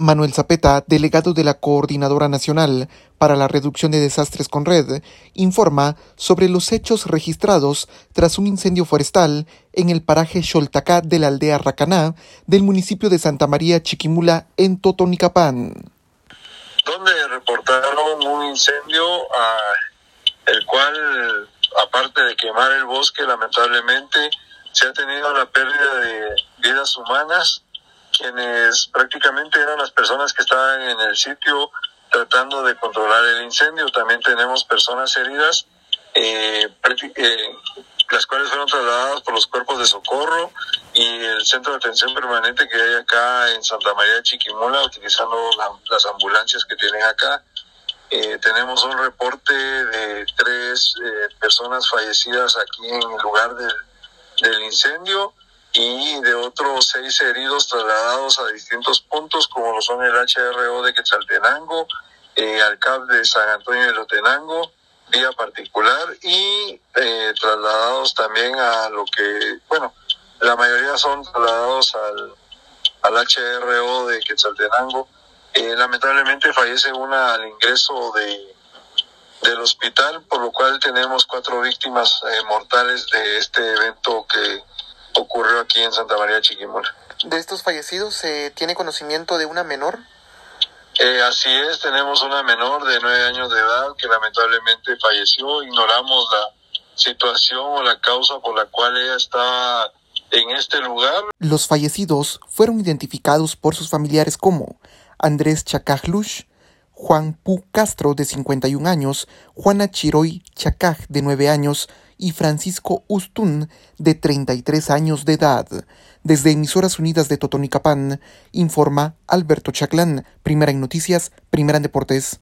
Manuel Zapeta, delegado de la Coordinadora Nacional para la Reducción de Desastres con Red, informa sobre los hechos registrados tras un incendio forestal en el paraje Xoltacá de la aldea Racaná del municipio de Santa María Chiquimula en Totonicapán. Donde reportaron un incendio el cual, aparte de quemar el bosque, lamentablemente se ha tenido la pérdida de vidas humanas quienes prácticamente eran las personas que estaban en el sitio tratando de controlar el incendio. También tenemos personas heridas, eh, eh, las cuales fueron trasladadas por los cuerpos de socorro y el centro de atención permanente que hay acá en Santa María de Chiquimula, utilizando las ambulancias que tienen acá. Eh, tenemos un reporte de tres personas fallecidas aquí en el lugar del incendio y de otros seis heridos trasladados a distintos puntos, como lo son el HRO de Quetzaltenango, eh, al CAP de San Antonio de Lotenango, vía particular, y eh, trasladados también a lo que, bueno, la mayoría son trasladados al, al HRO de Quetzaltenango. Eh, lamentablemente fallece una al ingreso de, del hospital, por lo cual tenemos cuatro víctimas eh, mortales de este evento que ocurrió aquí en Santa María Chiquimula. ¿De estos fallecidos se tiene conocimiento de una menor? Eh, así es, tenemos una menor de nueve años de edad que lamentablemente falleció. Ignoramos la situación o la causa por la cual ella estaba en este lugar. Los fallecidos fueron identificados por sus familiares como Andrés Chacajlush, Juan Pu Castro, de 51 años, Juana Chiroy Chacaj, de 9 años, y Francisco Ustún, de 33 años de edad. Desde Emisoras Unidas de Totonicapán, informa Alberto Chaclán, primera en noticias, primera en deportes.